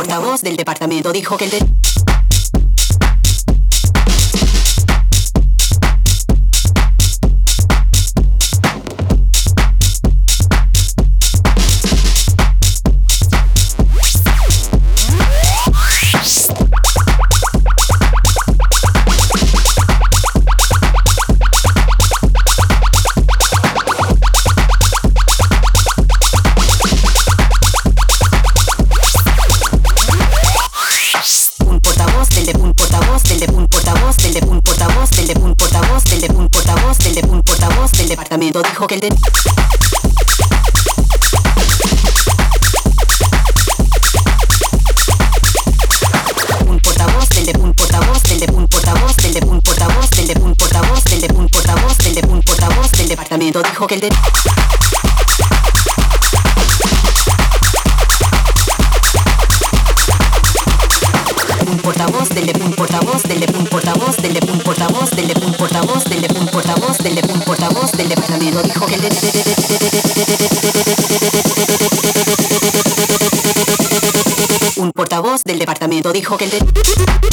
portavoz del departamento dijo que el... De que el. Un portavoz del de un portavoz del de un portavoz del de un portavoz del de un portavoz del de un portavoz del de un portavoz del departamento dijo que el de un portavoz del departamento dijo que el de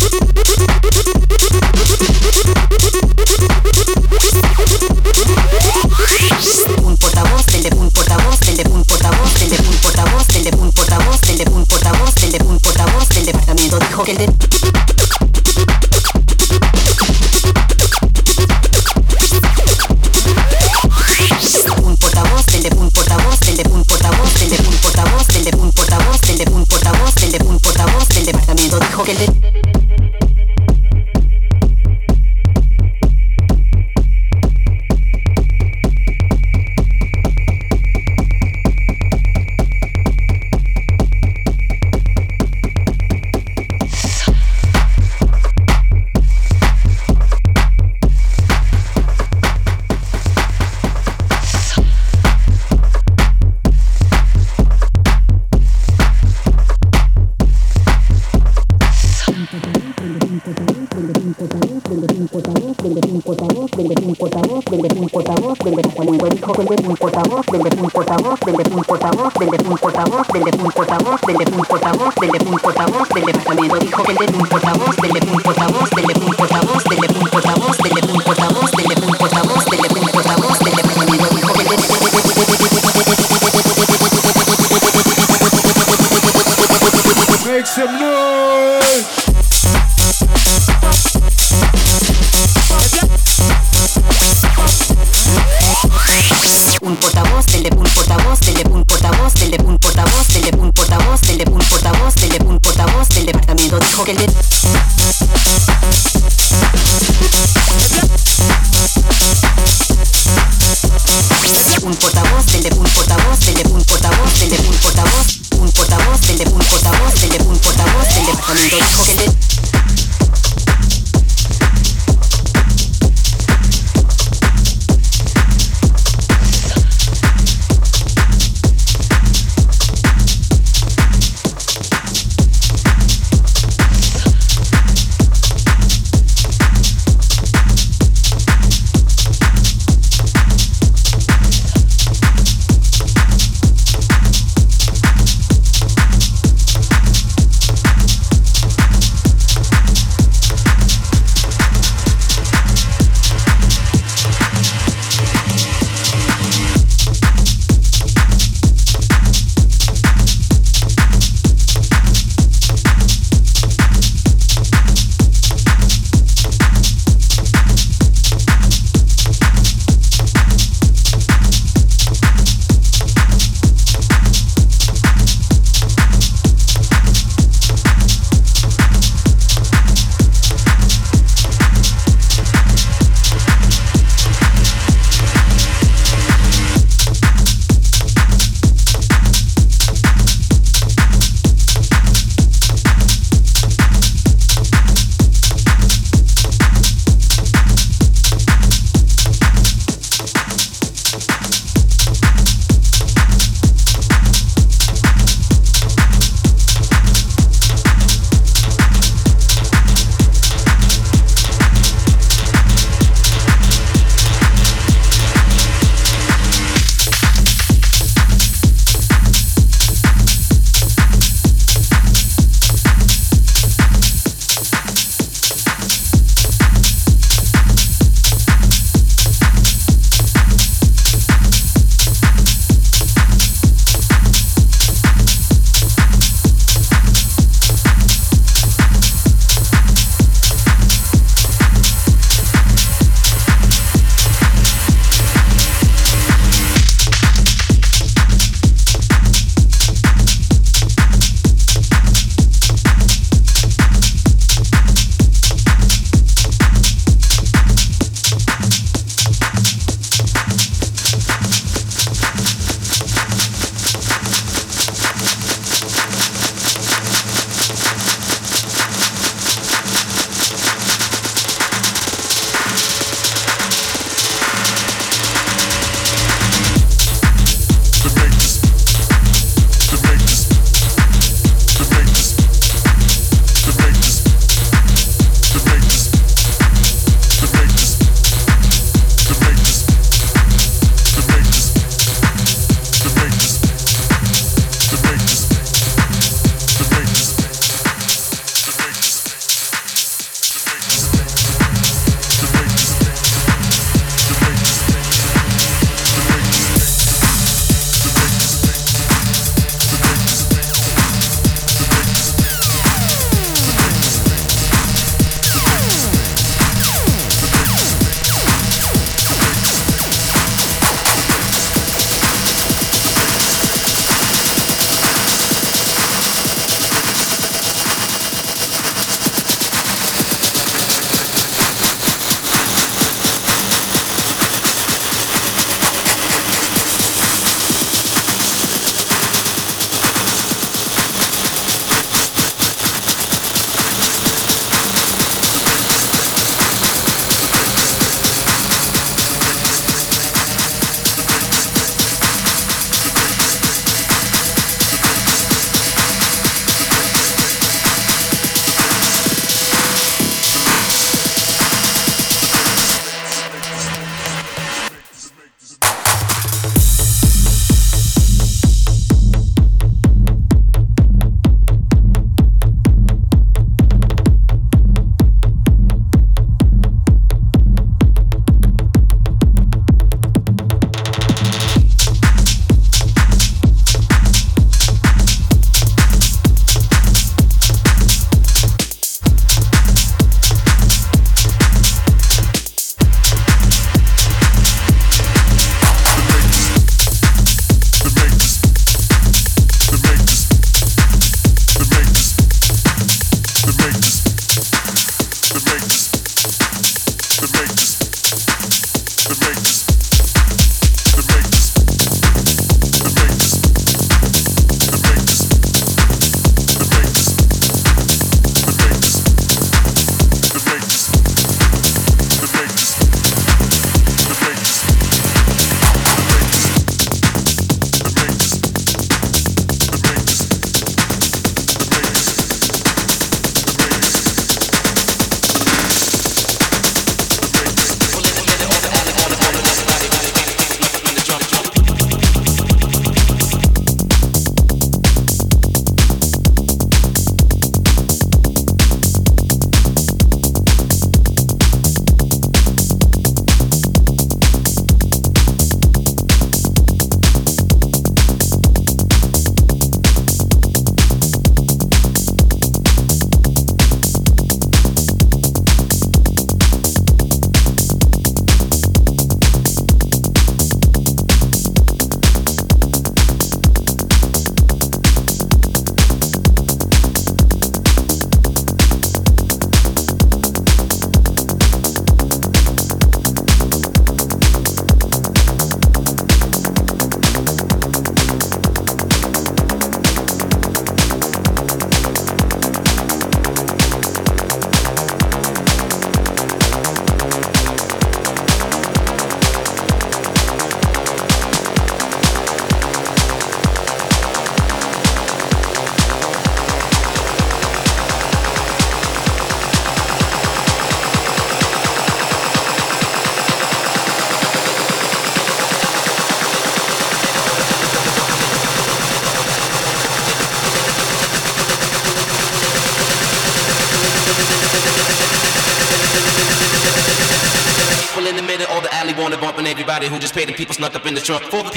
snuck up in the trunk for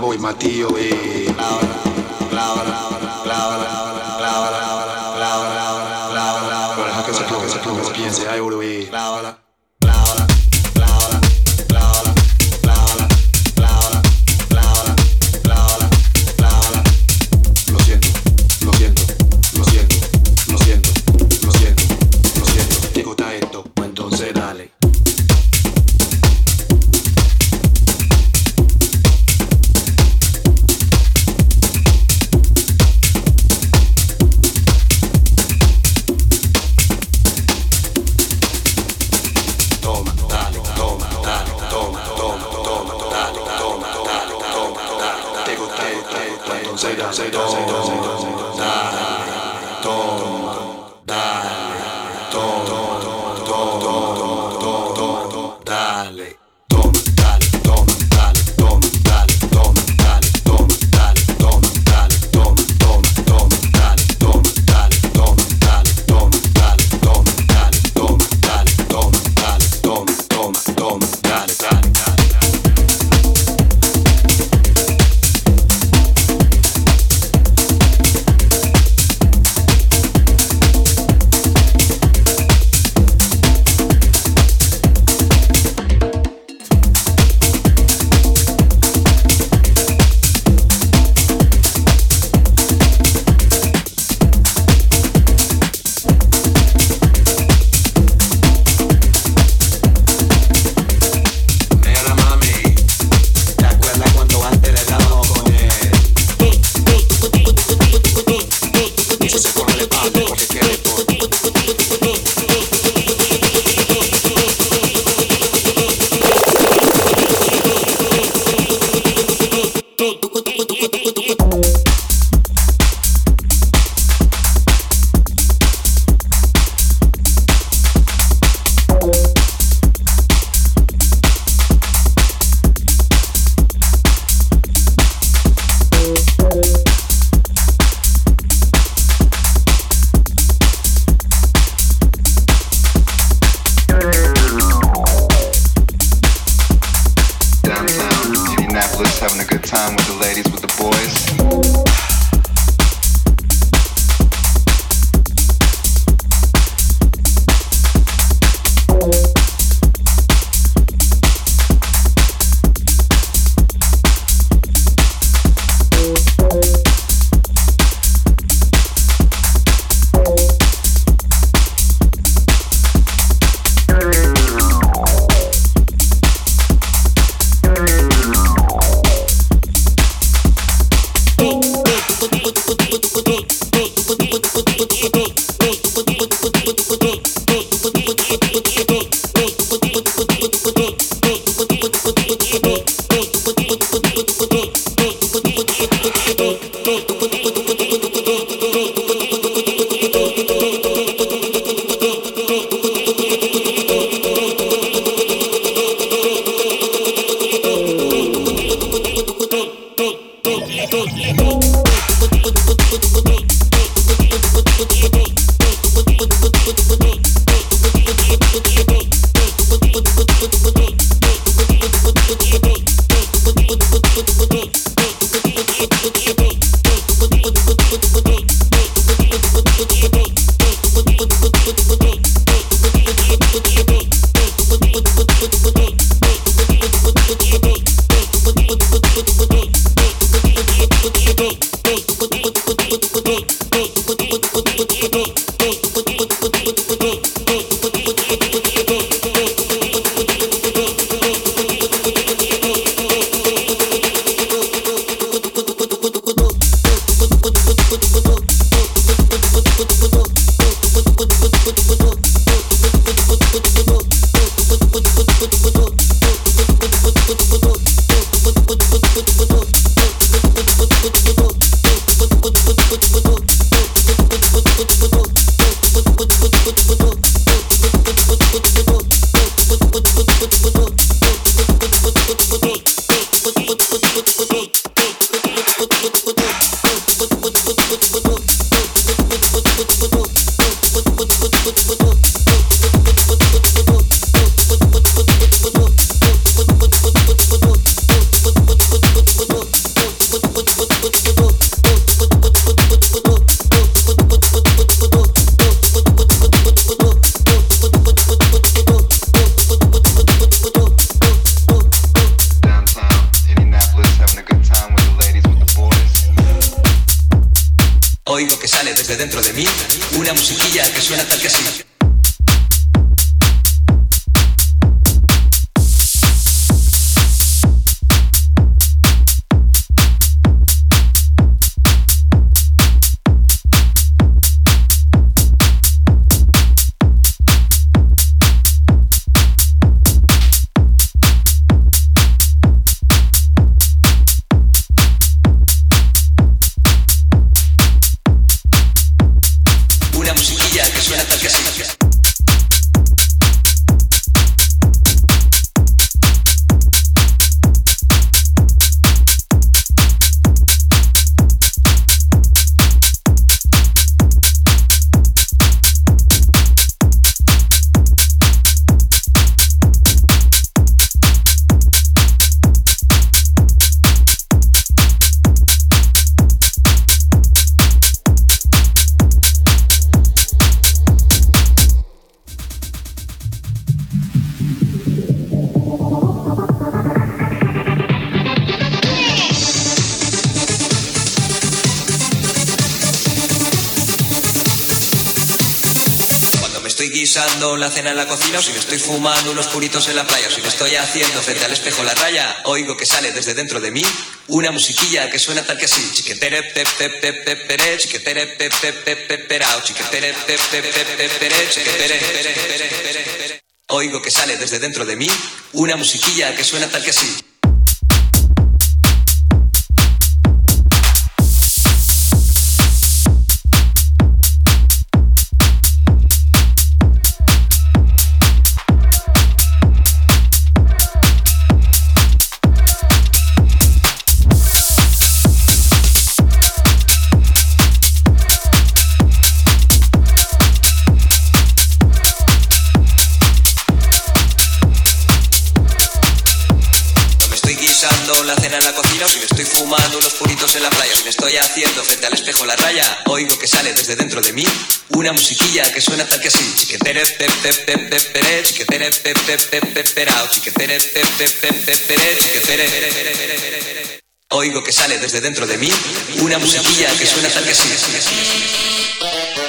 clavo y La cena en la cocina o si me estoy fumando unos puritos en la playa o si me estoy haciendo frente al espejo la raya, oigo que sale desde dentro de mí una musiquilla que suena tal que así. Chiquetere pe pe pe pe pere, chiquetere chiquetere pe pe pe pe pere, chiquetere pere, pere, pere. Oigo que sale desde dentro de mí una musiquilla que suena tal que así. Puritos en la playa, me estoy haciendo frente al espejo la raya, oigo que sale desde dentro de mí una musiquilla que suena tal que así. Chiquetere pe pe pe pe pere, chiquetere pe pe pe pe perao, chiquetere pe pe pe pe pere, chiquetere. Oigo que sale desde dentro de mí una musiquilla que suena tal que así.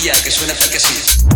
Musiquilla que suena tal que.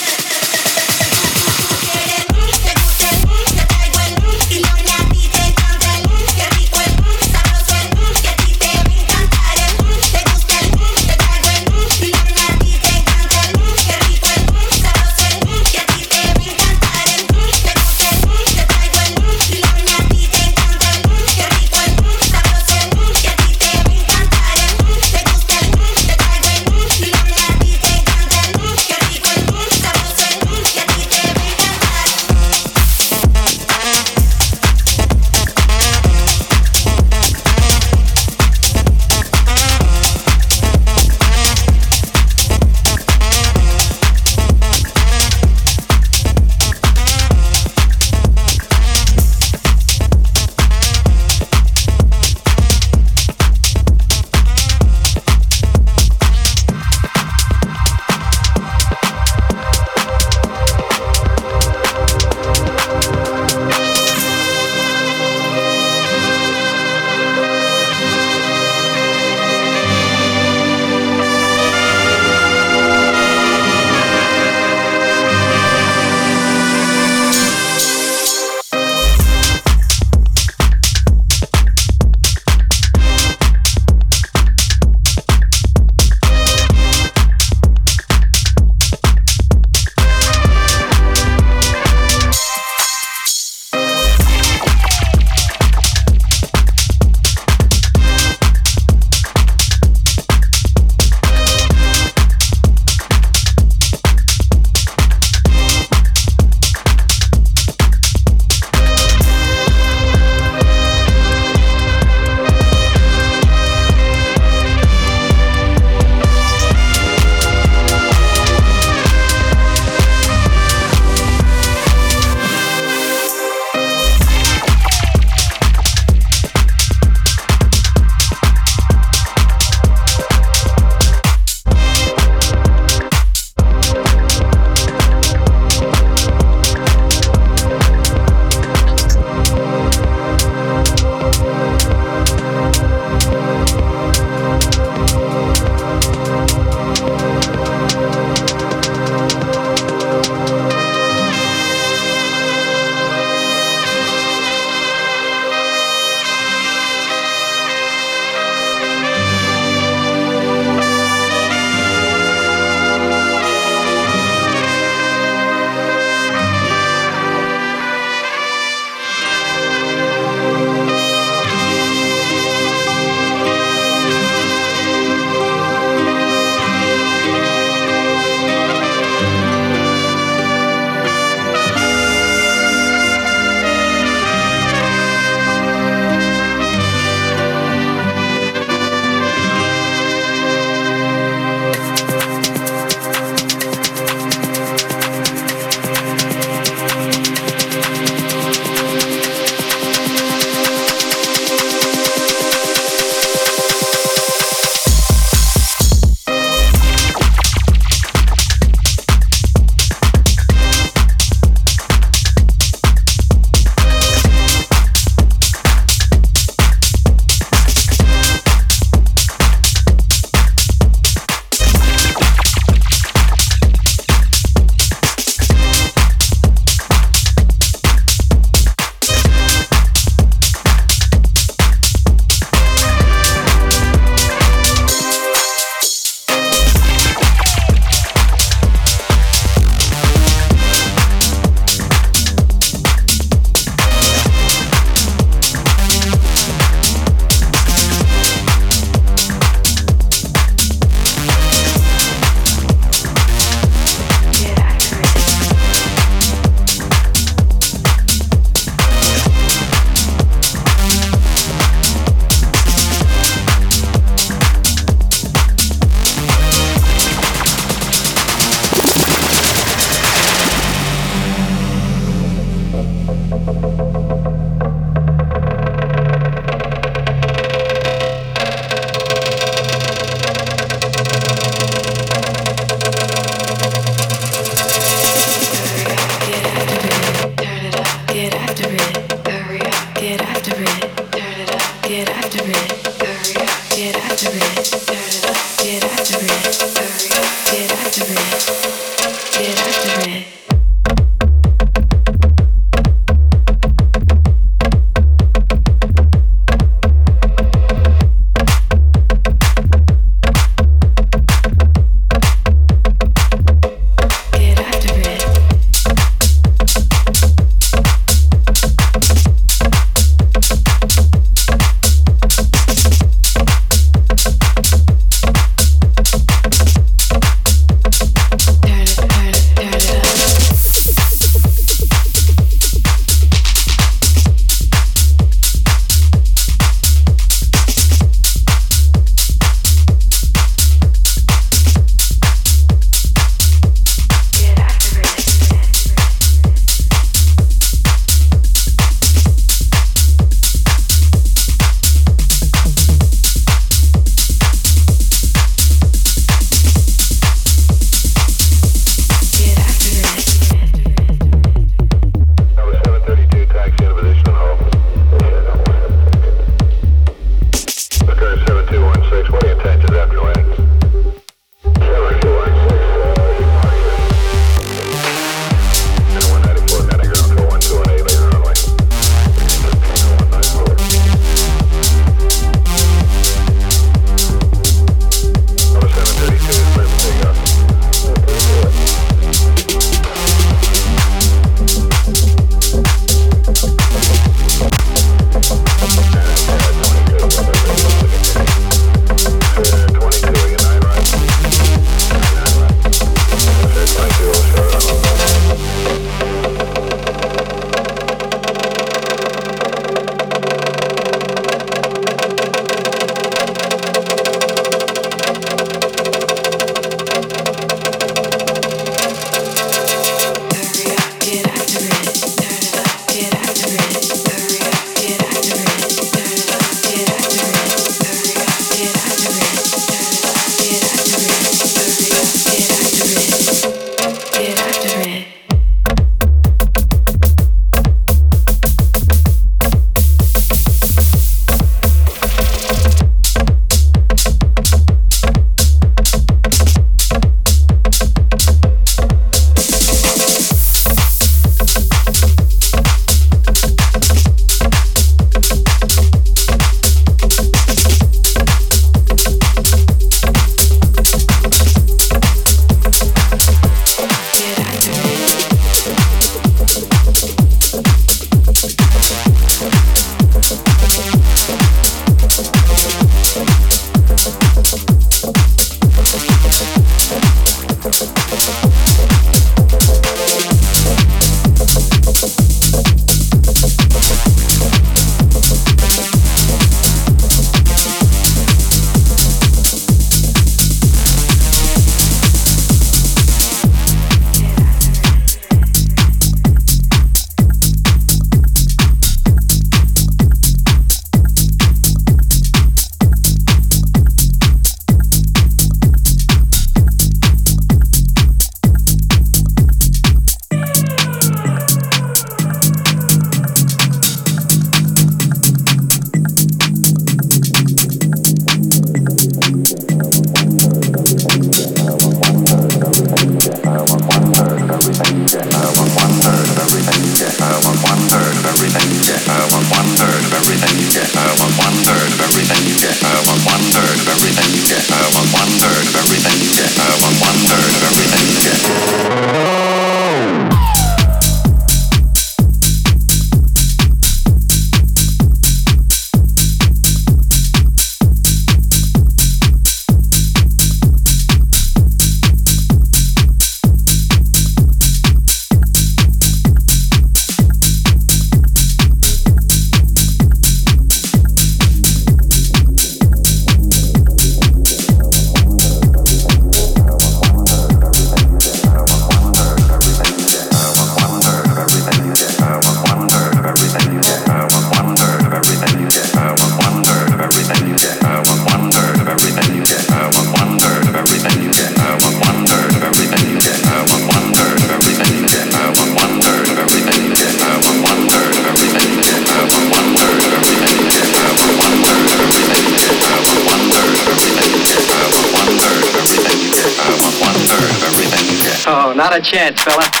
chance, fella.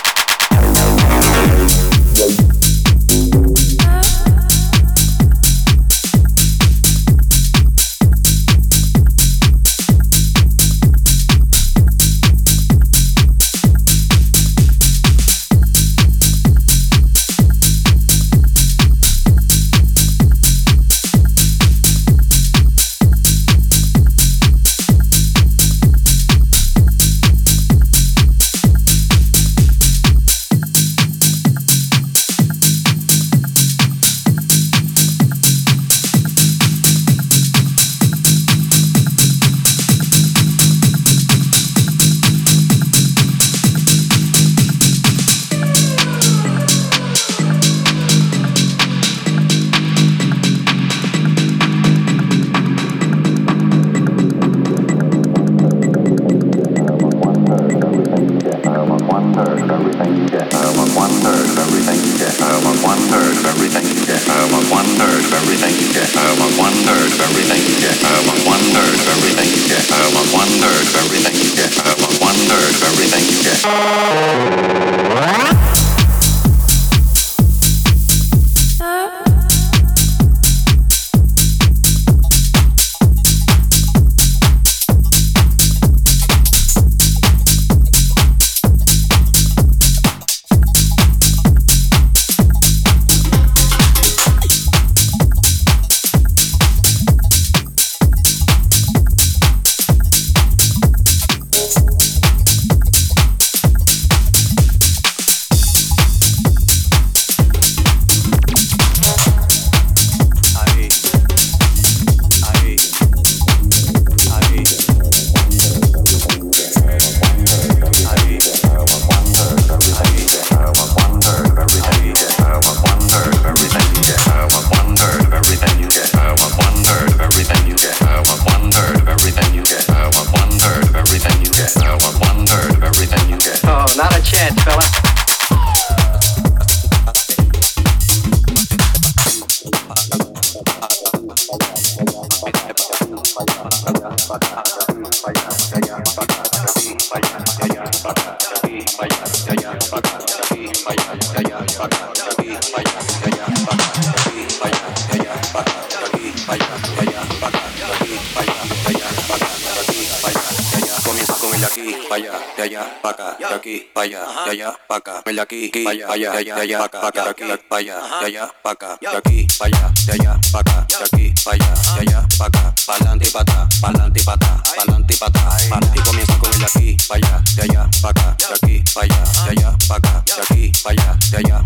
Oh, not a chance, fella. allá, allá, allá, pa' acá, aquí, pa' allá, de allá, pa' acá, de aquí, allá, allá, allá, acá, aquí, allá, allá, acá, aquí, allá, allá, acá, aquí, allá, allá, acá, pa'lante y pata, pa'lante y pata, pa'lante y pata, y comienza con el aquí, allá, allá, acá, aquí, allá, allá, acá, aquí, allá, allá,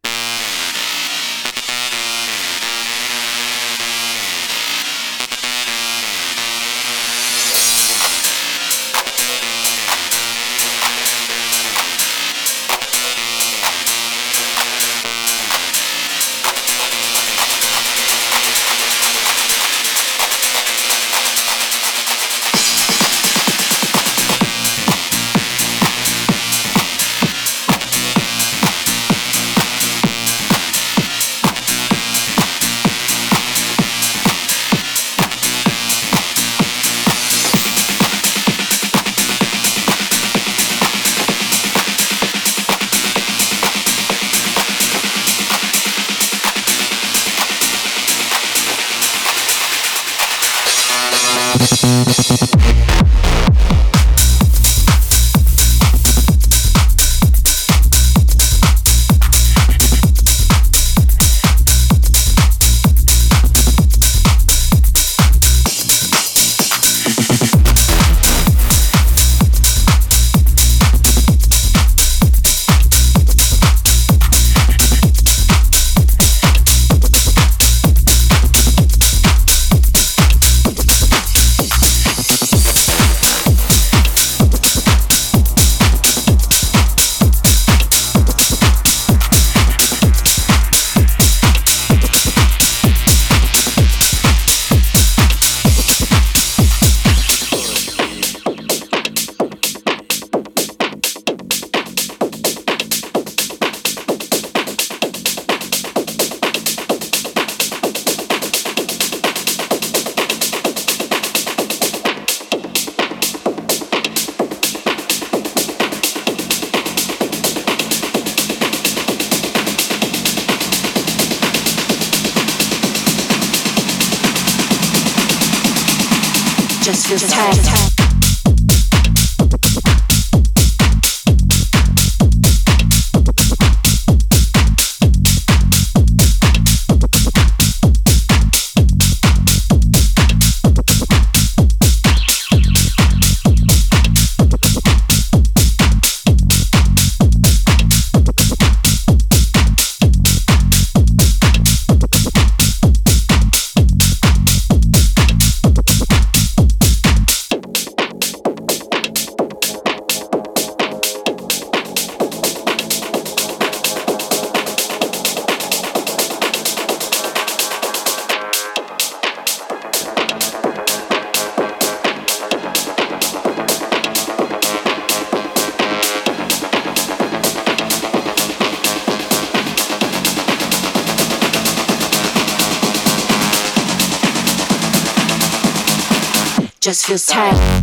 Just feels tight.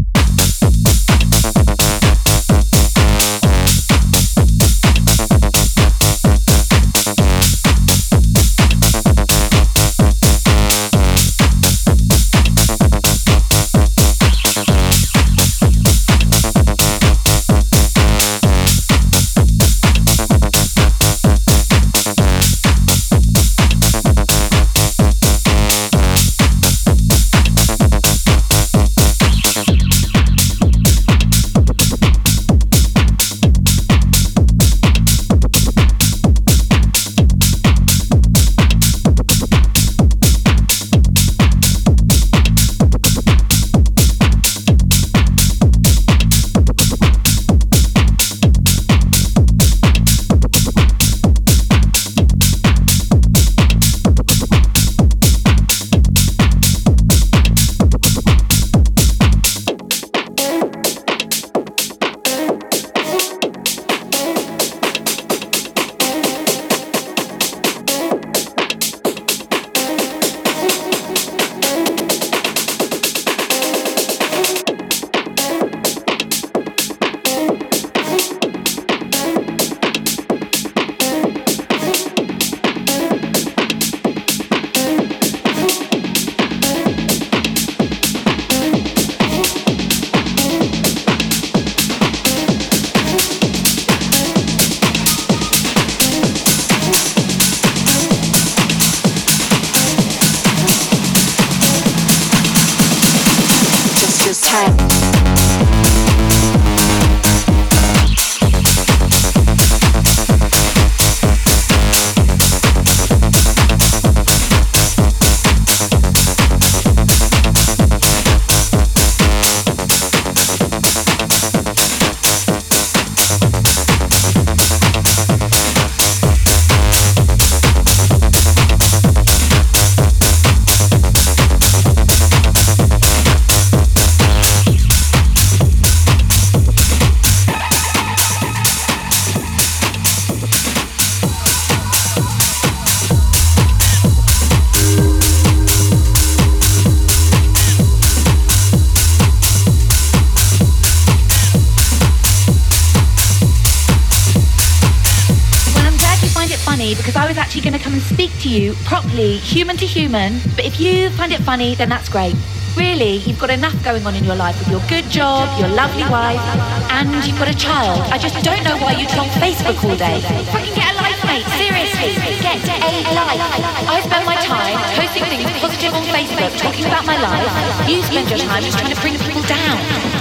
Properly, human to human. But if you find it funny, then that's great. Really, you've got enough going on in your life with your good job, your lovely wife, and you've got a child. I just don't know why you troll Facebook all day. Fucking get a life, mate. Seriously, get a life. I spend my time posting things positive on Facebook, talking about my life. You spend your time just trying to bring people down.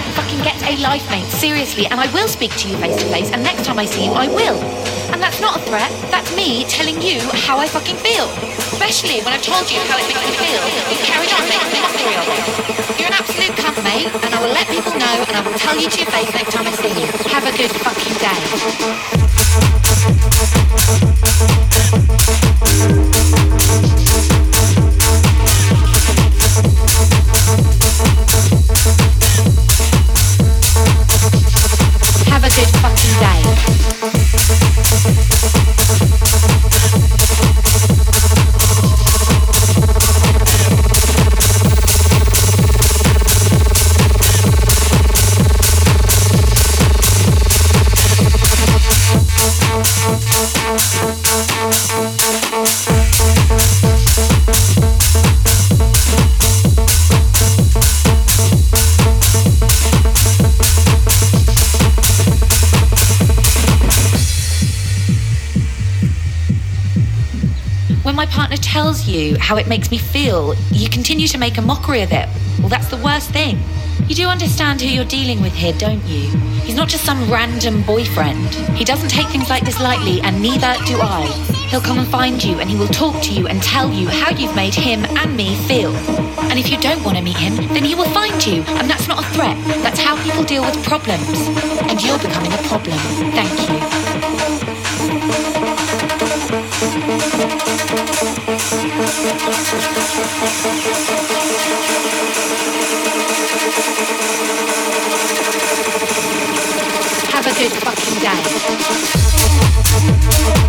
A life, mate. Seriously, and I will speak to you face to face, and next time I see you, I will. And that's not a threat, that's me telling you how I fucking feel. Especially when I've told you how it makes me feel. You carried on making mockery of it. You're an absolute cunt, mate, and I will let people know and I will tell you to your face next time I see you. Have a good fucking day. A good fucking day. Tells you how it makes me feel, you continue to make a mockery of it. Well, that's the worst thing. You do understand who you're dealing with here, don't you? He's not just some random boyfriend. He doesn't take things like this lightly, and neither do I. He'll come and find you, and he will talk to you and tell you how you've made him and me feel. And if you don't want to meet him, then he will find you, and that's not a threat. That's how people deal with problems. And you're becoming a problem. Thank you. Have a good fucking day.